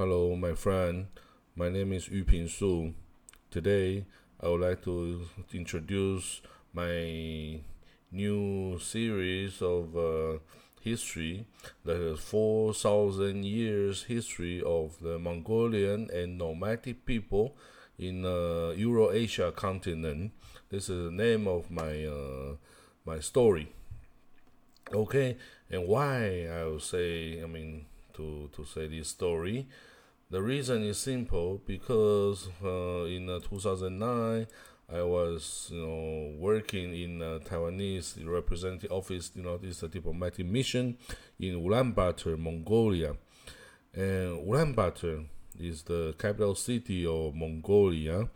Hello, my friend. My name is Yu Ping Su. Today, I would like to introduce my new series of uh, history that is 4,000 years history of the Mongolian and nomadic people in uh, Eurasia continent. This is the name of my uh, my story. Okay, and why I will say, I mean, to to say this story the reason is simple because uh, in uh, 2009 I was you know working in uh, Taiwanese representative office you know this diplomatic mission in Ulaanbaatar Mongolia. And Ulaanbaatar is the capital city of Mongolia.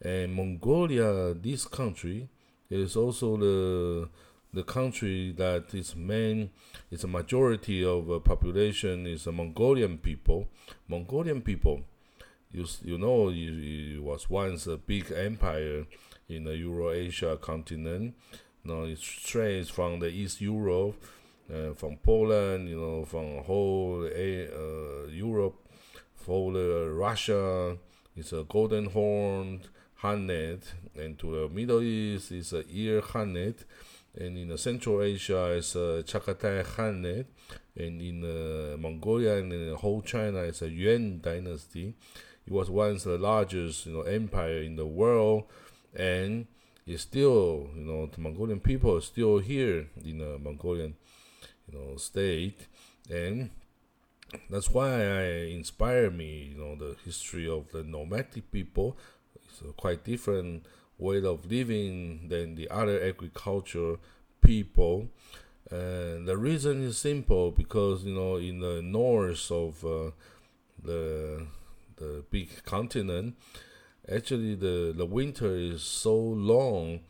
And Mongolia this country is also the the country that is main is a majority of uh, population is a Mongolian people. Mongolian people, you you know, it, it was once a big empire in the Eurasia continent. Know, it strays from the East Europe, uh, from Poland, you know, from whole uh, Europe, for the Russia, it's a Golden Horde Khanate, and to the Middle East, it's a Il Khanate and in uh, Central Asia it's uh, Chagatai Khanate, and in uh, Mongolia and in whole China it's a Yuan dynasty. It was once the largest you know empire in the world, and it's still you know the Mongolian people are still here in the Mongolian you know state, and that's why I inspire me. You know the history of the nomadic people. It's quite different way of living than the other agriculture people. And the reason is simple because you know in the north of uh, the the big continent, actually the the winter is so long.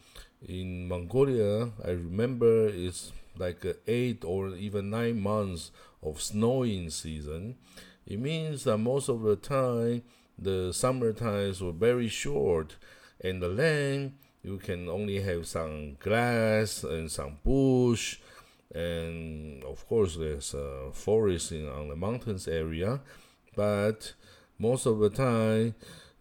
In Mongolia, I remember it's like eight or even nine months of snowing season. It means that most of the time the summer times were very short in the land, you can only have some grass and some bush, and of course there's a forest in, on the mountains area, but most of the time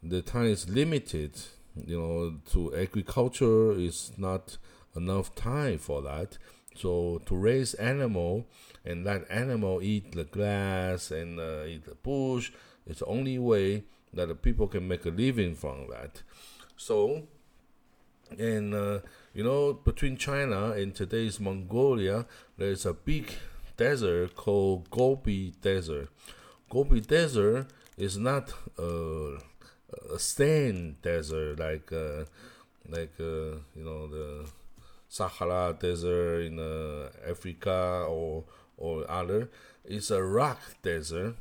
the time is limited. You know, to agriculture is not enough time for that. So to raise animal and let animal eat the grass and uh, eat the bush, it's the only way that the people can make a living from that. So, and uh, you know, between China and today's Mongolia, there's a big desert called Gobi Desert. Gobi Desert is not a, a sand desert like uh, like uh, you know the Sahara Desert in uh, Africa or or other. It's a rock desert.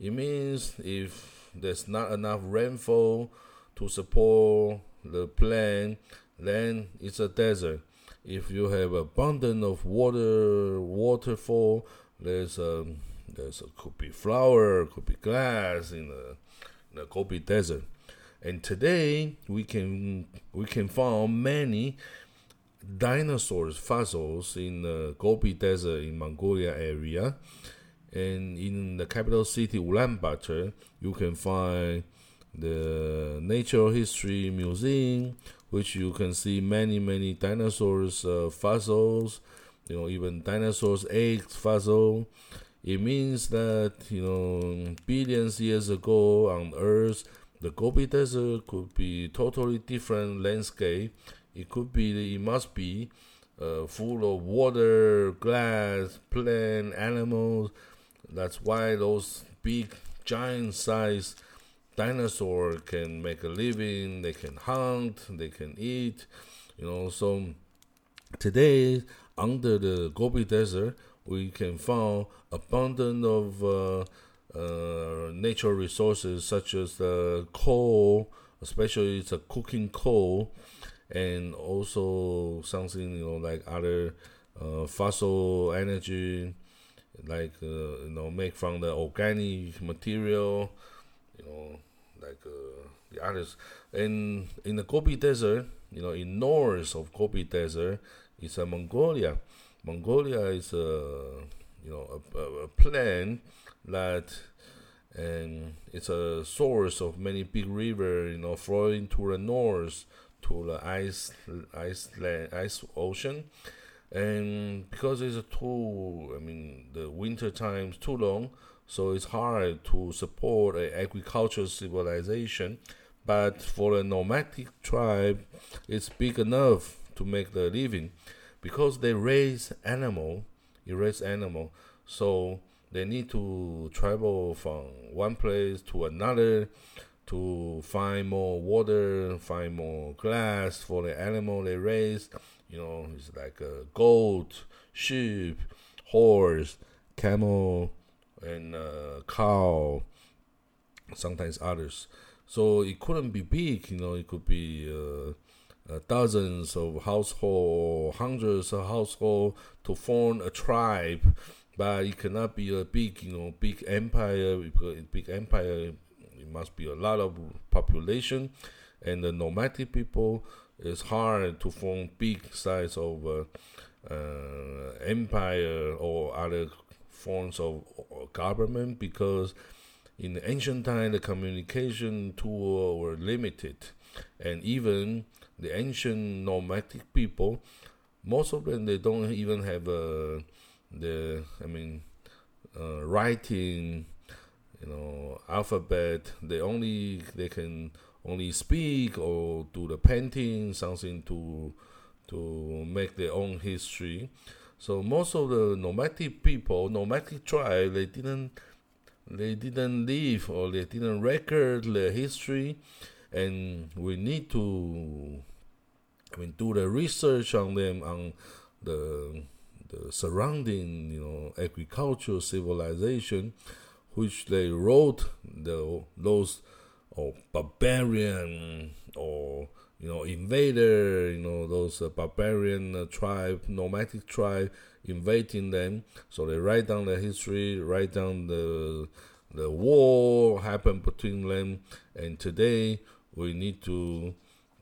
It means if there's not enough rainfall to support the plant, then it's a desert. If you have abundance of water, waterfall, there's a there's a, could be flower, could be grass in the, in the Gobi Desert. And today we can we can find many dinosaurs fossils in the Gobi Desert in Mongolia area. And in the capital city Ulaanbaatar, you can find the Natural History Museum, which you can see many, many dinosaurs uh, fossils, you know, even dinosaurs' eggs fossil. It means that, you know, billions years ago on Earth, the Gobi Desert could be totally different landscape. It could be, it must be uh, full of water, glass, plant, animals. That's why those big, giant size dinosaur can make a living, they can hunt, they can eat, you know. So today, under the Gobi Desert, we can find abundant of uh, uh, natural resources such as uh, coal, especially it's a coking coal, and also something you know like other uh, fossil energy, like uh, you know make from the organic material, you know like uh, the others. In in the Gobi Desert, you know, in north of Gobi Desert, is a Mongolia. Mongolia is a you know a, a, plan that and it's a source of many big river, you know, flowing to the north to the ice, ice, ice ocean, and because it's a too, I mean, the winter times too long, so it's hard to support an agricultural civilization. But for a nomadic tribe, it's big enough to make the living, because they raise animal, they raise animal, so they need to travel from one place to another to find more water, find more grass for the animal they raise. You know, it's like a goat, sheep, horse, camel, and uh, cow. Sometimes others. So it couldn't be big. You know, it could be. Uh, uh, dozens of household, hundreds of household to form a tribe but it cannot be a big, you know, big empire. Big empire, it must be a lot of population, and the nomadic people. It's hard to form big size of uh, uh, empire or other forms of government because in the ancient time the communication tools were limited, and even the ancient nomadic people, most of them they don't even have a the I mean uh, writing, you know, alphabet. They only they can only speak or do the painting, something to to make their own history. So most of the nomadic people, nomadic tribe, they didn't they didn't live or they didn't record their history, and we need to I mean do the research on them on the the surrounding, you know, agricultural civilization, which they wrote the those or barbarian or you know invader, you know those uh, barbarian uh, tribe, nomadic tribe invading them. So they write down the history, write down the the war happened between them, and today we need to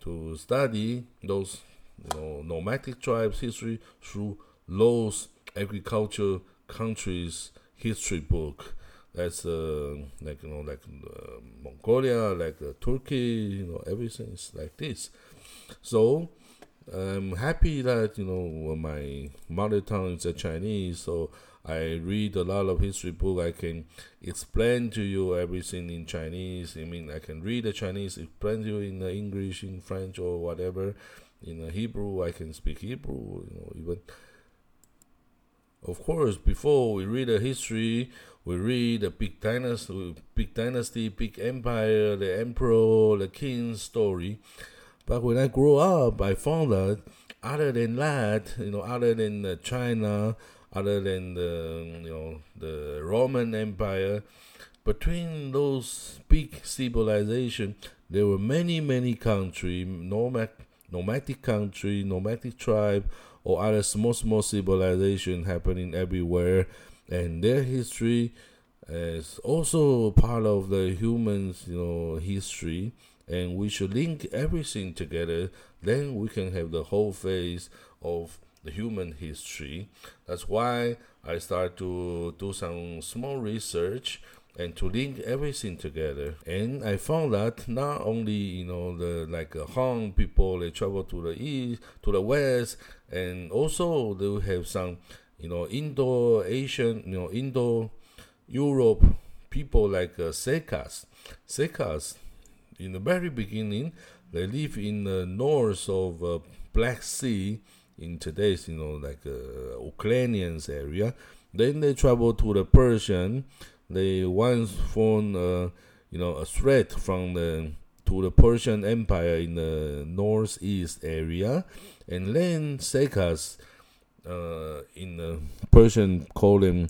to study those you know nomadic tribes history through those agriculture countries history book. That's uh, like you know like uh, Mongolia, like uh, Turkey, you know everything is like this. So I'm happy that you know my mother tongue is Chinese, so I read a lot of history book. I can explain to you everything in Chinese. I mean, I can read the Chinese, explain to you in English, in French, or whatever. In Hebrew, I can speak Hebrew. You know, even of course, before we read the history, we read the big dynasty, big dynasty, big empire, the emperor, the king's story. But when I grew up, I found that other than that, you know, other than China, other than the you know the Roman Empire, between those big civilization, there were many many country, nomad, nomadic country, nomadic tribe or other small small civilization happening everywhere, and their history is also part of the humans, you know, history. And we should link everything together. Then we can have the whole face of the human history. That's why I start to do some small research and to link everything together. And I found that not only you know the like uh, Han people they travel to the east, to the west, and also they have some you know Indo Asian, you know Indo Europe people like uh, Sekas. Sekas, in the very beginning, they live in the north of uh, Black Sea in today's you know like uh, Ukrainians area. Then they travel to the Persian they once formed, uh, you know, a threat from the to the Persian Empire in the northeast area, and then Sekas, uh, in the Persian call them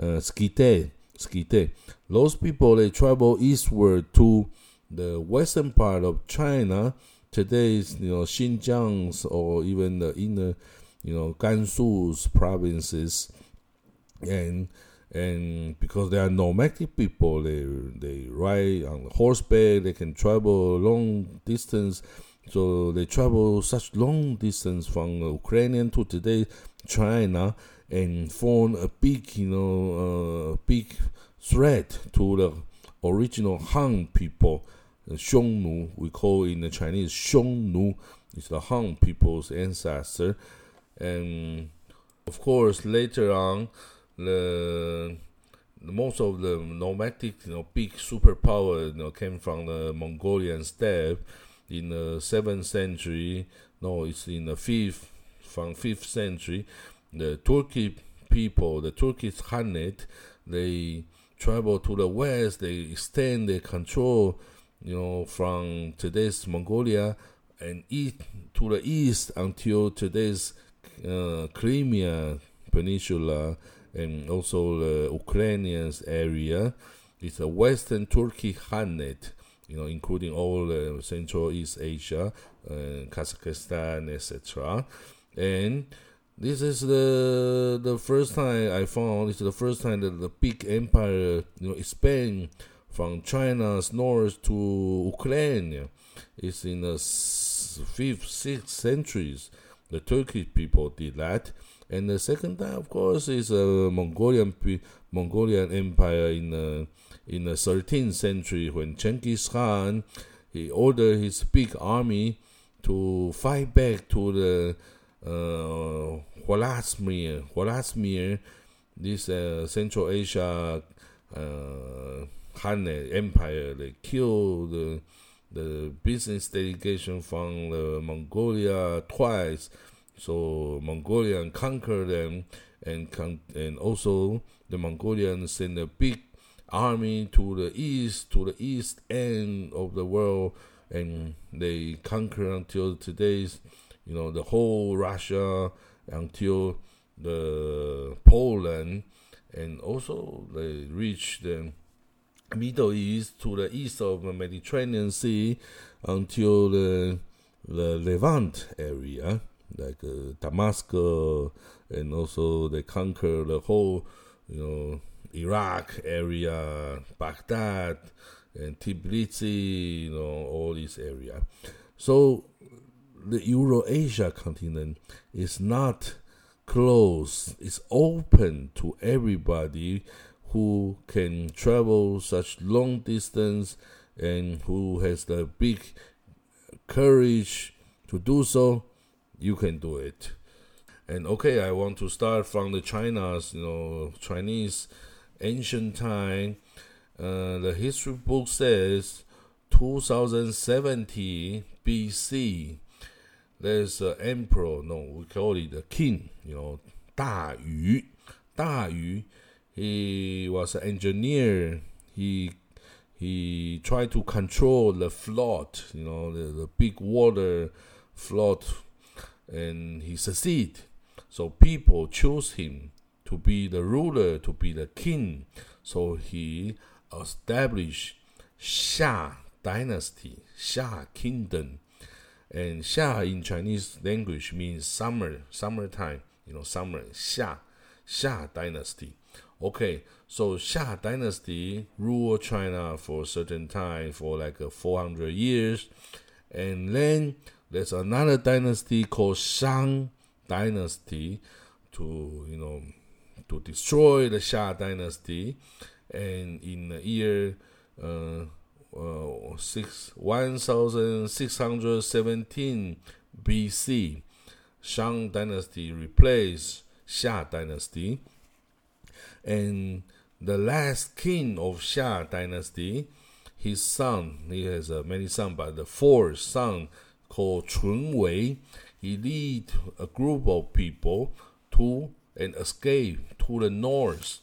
uh, Skite. Skite. Those people they travel eastward to the western part of China. Today's you know Xinjiang's or even in the inner you know Gansu's provinces, and and because they are nomadic people, they they ride on horseback. They can travel long distance, so they travel such long distance from Ukrainian to today China and form a big, you know, uh, big threat to the original Han people, Xiongnu. We call in the Chinese Xiongnu. It's the Han people's ancestor, and of course later on, the most of the nomadic, you know, big superpower, you know, came from the Mongolian steppe in the seventh century. No, it's in the fifth, from fifth century. The Turkic people, the Turkish Khanate, they travel to the west. They extend their control, you know, from today's Mongolia and east to the east until today's uh, Crimea Peninsula and also the Ukrainian area. It's a Western Turkey Khanate, you know, including all uh, Central East Asia, uh, Kazakhstan, etc. And this is the the first time I found. Is the first time that the big empire, you know, expand from China's north to Ukraine. It's in the fifth, sixth centuries. The Turkish people did that, and the second time, of course, is a Mongolian Mongolian Empire in the in the 13th century when Genghis Khan he ordered his big army to fight back to the uh, Wladimir, this uh, Central Asia uh, Khanate Empire. They killed the the business delegation from Mongolia twice so Mongolian conquered them, and con- and also the Mongolians sent a big army to the east, to the east end of the world, and they conquered until today's, you know, the whole Russia until the Poland, and also they reached the Middle East to the east of the Mediterranean Sea until the the Levant area like uh, Damascus, and also they conquer the whole, you know, Iraq area, Baghdad, and Tbilisi, you know, all this area. So the Eurasia continent is not closed; it's open to everybody who can travel such long distance and who has the big courage to do so you can do it. And okay, I want to start from the China's, you know, Chinese ancient time. Uh, the history book says 2070 BC. There's an emperor, no, we call it the king, you know, Da Yu. Da Yu, he was an engineer. He he tried to control the flood, you know, the, the big water flood and he succeed. So people chose him to be the ruler, to be the king. So he established Xia dynasty, Xia kingdom. And Xia in Chinese language means summer, summertime, you know, summer, Xia, Xia dynasty. Okay, so Xia dynasty ruled China for a certain time, for like uh, 400 years. And then there's another dynasty called Shang dynasty to you know to destroy the Xia dynasty, and in the year uh, uh, six one thousand six hundred seventeen BC, Shang dynasty replaced Xia dynasty, and the last king of Xia dynasty, his son, he has uh, many sons, but the fourth son called Chun Wei. He lead a group of people to an escape to the north.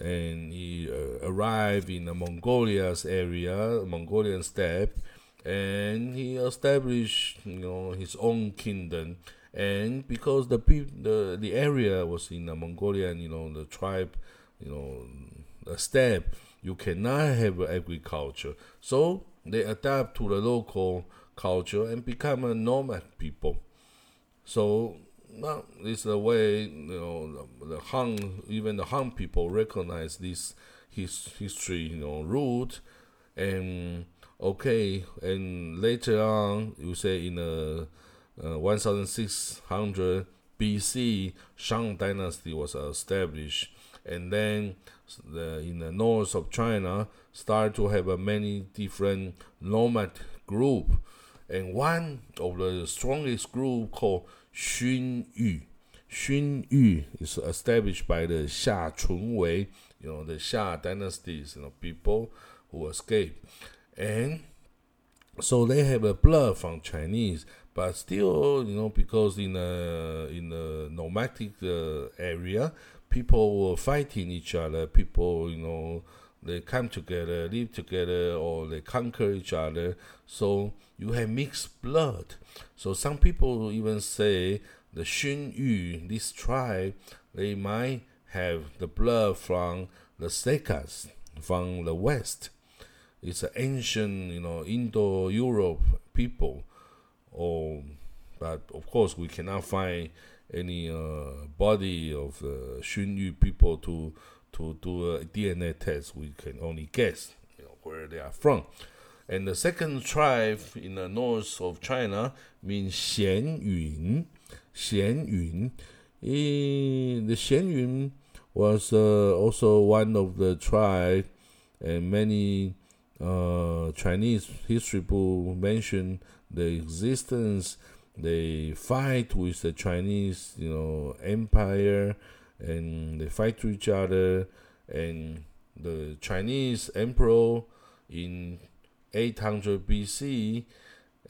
And he uh, arrived in the Mongolia's area, Mongolian steppe, and he established, you know, his own kingdom. And because the the the area was in the Mongolian, you know, the tribe, you know, the steppe, you cannot have agriculture. So they adapt to the local culture and become a nomad people. So this is the way you know the, the Han, even the Han people recognize this his history, you know, root, and okay, and later on you say in the uh, 1600 BC, Shang dynasty was established, and then the, in the north of China start to have a many different nomad group, and one of the strongest group called Xun Yu. Xun Yu is established by the Xia Chunwei, you know, the Xia dynasties, you know, people who escaped. And so they have a blood from Chinese, but still, you know, because in a in a nomadic uh, area, people were fighting each other. People, you know, they come together, live together, or they conquer each other. So you have mixed blood. So some people even say the Xun Yu, this tribe, they might have the blood from the Sekas, from the west. It's an ancient, you know, Indo-Europe people. Or, but of course, we cannot find any uh, body of uh, Xun Yu people to to do a DNA test. We can only guess you know, where they are from. And the second tribe in the north of China means Xian Yun. Xian Yun. the Xian Yun was uh, also one of the tribe, and many uh, Chinese history books mention the existence. They fight with the Chinese, you know, empire, and they fight to each other. And the Chinese emperor in 800 BC,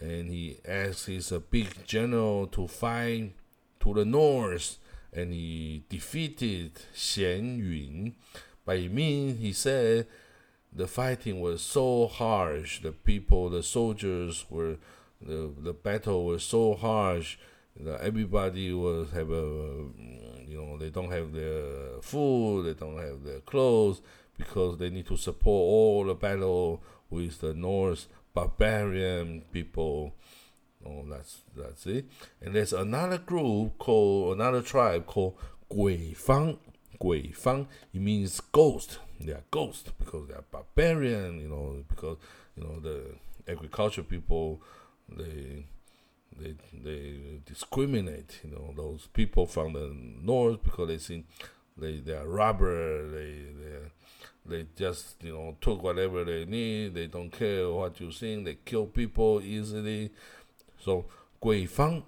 and he asks his a big general to fight to the north, and he defeated Xian Yun. By mean, he said the fighting was so harsh. The people, the soldiers were, the the battle was so harsh. That everybody was have a, you know, they don't have their food, they don't have their clothes because they need to support all the battle with the Norse barbarian people. Oh, that's that's it. And there's another group called another tribe called Gui Fang. Gui Fang. It means ghost. They are ghosts because they are barbarian. You know, because you know the agriculture people they they they discriminate. You know those people from the north because they think they they are robber. They they they just you know took whatever they need. They don't care what you think. They kill people easily. So Gui Fang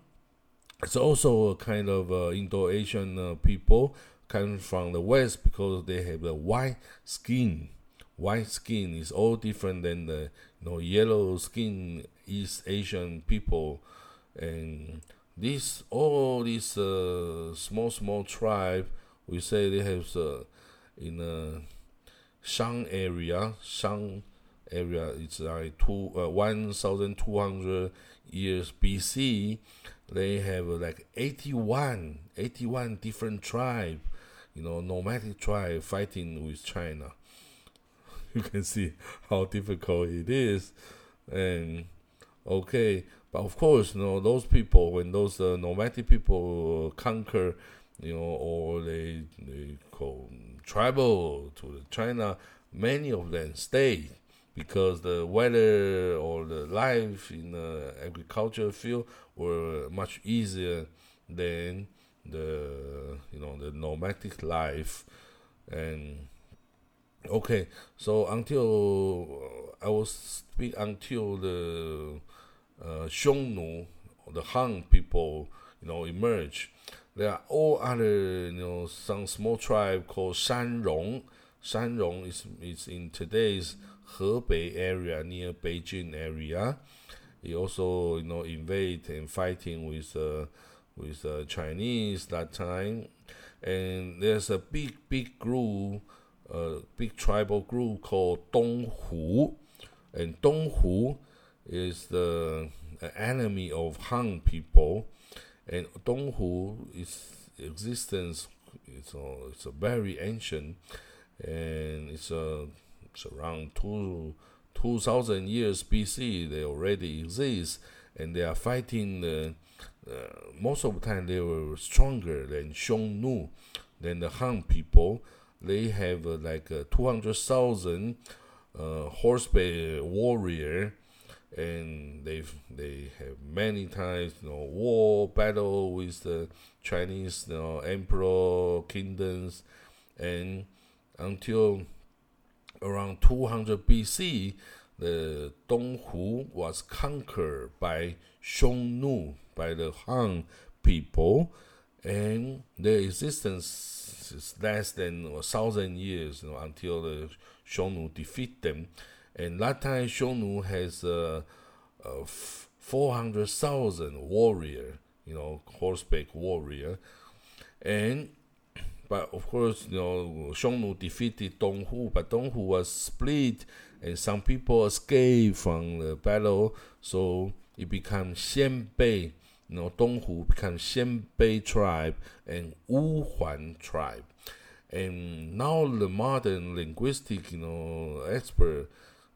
is also a kind of uh, Indo-Asian uh, people come from the west because they have the white skin. White skin is all different than the you know yellow skin East Asian people, and this all these uh, small small tribe we say they have uh, in a Shang area. Shang area it's like two uh, one thousand two hundred years BC. They have uh, like 81, 81 different tribe you know, nomadic tribe fighting with China. You can see how difficult it is, and okay, but of course, you know, those people when those uh, nomadic people conquer, you know, or they they go tribal to China, many of them stay because the weather or the life in the agriculture field were much easier than the you know the nomadic life. And okay so until uh, i will speak until the uh, Xiongnu the Hun people you know emerge. There are all other you know some small tribe called Shanrong. Shanrong is is in today's Hebei area near Beijing area. He also you know invade and fighting with uh, with uh, Chinese that time, and there's a big big group, uh, big tribal group called Donghu, and Donghu is the enemy of Han people, and Donghu is existence it's a, it's a very ancient, and it's a it's around two two thousand years BC. They already exist, and they are fighting the uh, most of the time they were stronger than Xiongnu, than the Hun people. They have uh, like uh, 200,000 uh, horseback warrior, and they've they have many times you know war battle with the Chinese you know emperor kingdoms, and until around 200 BC, the Donghu was conquered by Xiongnu, by the Hun people, and their existence is less than a thousand years you know, until the Xiongnu defeat them. And time, Xiongnu has uh, uh, 400,000 warrior, you know, horseback warrior. And but of course, you know, Xiongnu defeated Donghu, but Donghu was split, and some people escaped from the battle, so it became Xianbei. You know, Donghu became Xianbei tribe and Wuhuan tribe. And now the modern linguistic, you know, expert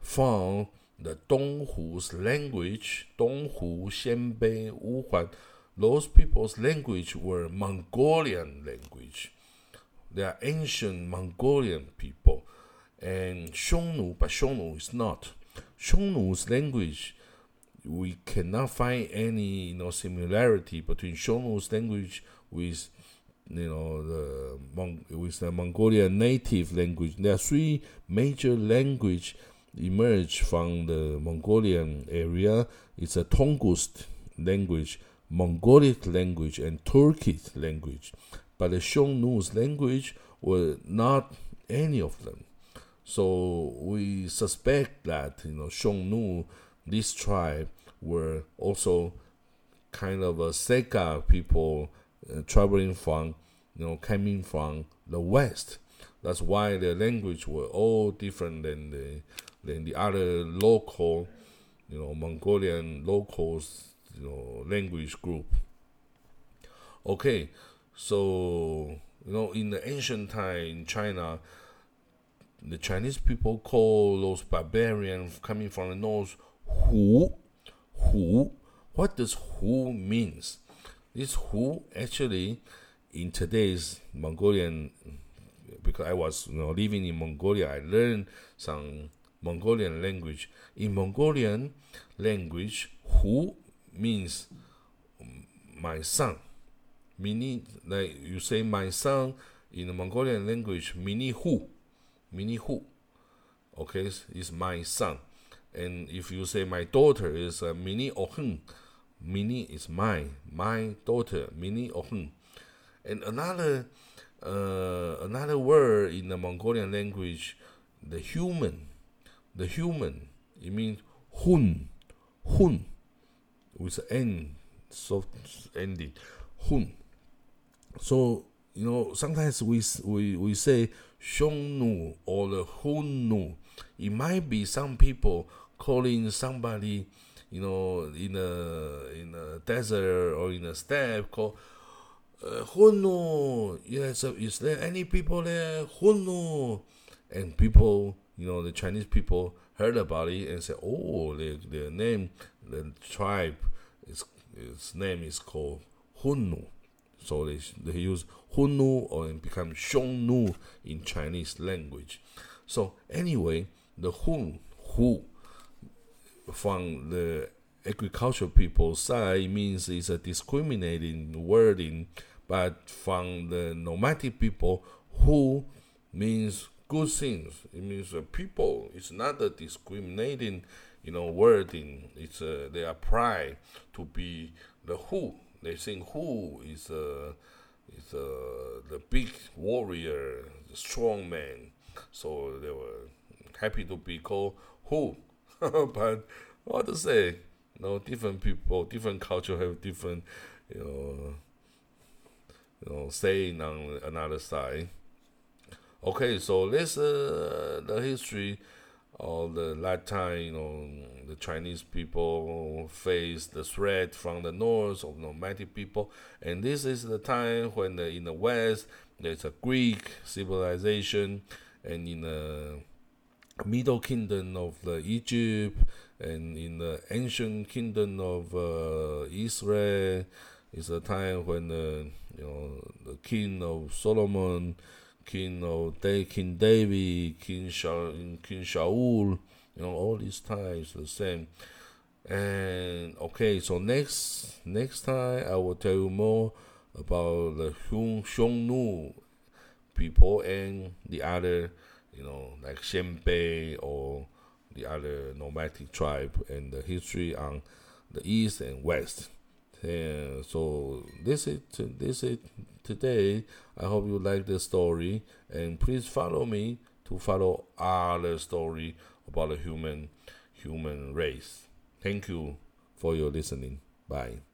found the Donghu's language, Donghu, Xianbei, Wuhuan, those people's language were Mongolian language. They are ancient Mongolian people. And Xiongnu, but Xiongnu is not. Xiongnu's language, we cannot find any you know similarity between Xiongnu's language with you know the Mong- with the Mongolian native language. There are three major language emerged from the Mongolian area. It's a Tungus language, Mongolic language, and Turkic language but the Xiongnu's language were not any of them. So we suspect that you know Xiongnu, this tribe, were also kind of a Seka people uh, traveling from, you know, coming from the west. That's why their language were all different than the than the other local, you know, Mongolian locals, you know, language group. Okay, so, you know, in the ancient time in China, the Chinese people call those barbarians coming from the north Hu. Hu. What does Hu means? This Hu actually, in today's Mongolian, because I was you know living in Mongolia, I learned some Mongolian language. In Mongolian language, Hu means my son meaning like you say my son in the Mongolian language, mini hu, mini hu, okay, is my son. And if you say my daughter is uh, mini ohun, mini is my, my daughter, mini ohun. And another, uh, another word in the Mongolian language, the human, the human, it means hun, hun, with n, soft ending, hun. So you know, sometimes we we we say Xiongnu or the Hunnu. It might be some people calling somebody, you know, in a in a desert or in a steppe called uh, Hunnu. Yes, is there any people there? Hunnu, and people, you know, the Chinese people heard about it and said, "Oh, the the name, the tribe, its its name is called Hunnu." So they, they use Hunnu or become Xiongnu in Chinese language. So anyway, the Hun, Hu, from the agricultural people side means it's a discriminating wording, but from the nomadic people, Hu means good things. It means uh, people. It's not a discriminating, you know, wording. It's uh, they are pride to be the Hu. they think Hu is a is a the big warrior, the strong man. So they were happy to be called Hu. but what to say? You know, different people, different culture have different, you know, you know, saying on another side. Okay, so this uh, the history of the last time, you know, the Chinese people face the threat from the north of nomadic people, and this is the time when the, in the west there's a Greek civilization, and in the Middle Kingdom of the Egypt, and in the ancient kingdom of uh, Israel, is a time when the you know the king of Solomon, king of Day, King David, King Shaul, King Shaul you know, all these times the same. And okay, so next next time I will tell you more about the Xiongnu people and the other, you know, like Xianbei or the other nomadic tribe and the history on the east and west. So this is this is today. I hope you like the story and please follow me to follow other story about the human human race. Thank you for your listening. Bye.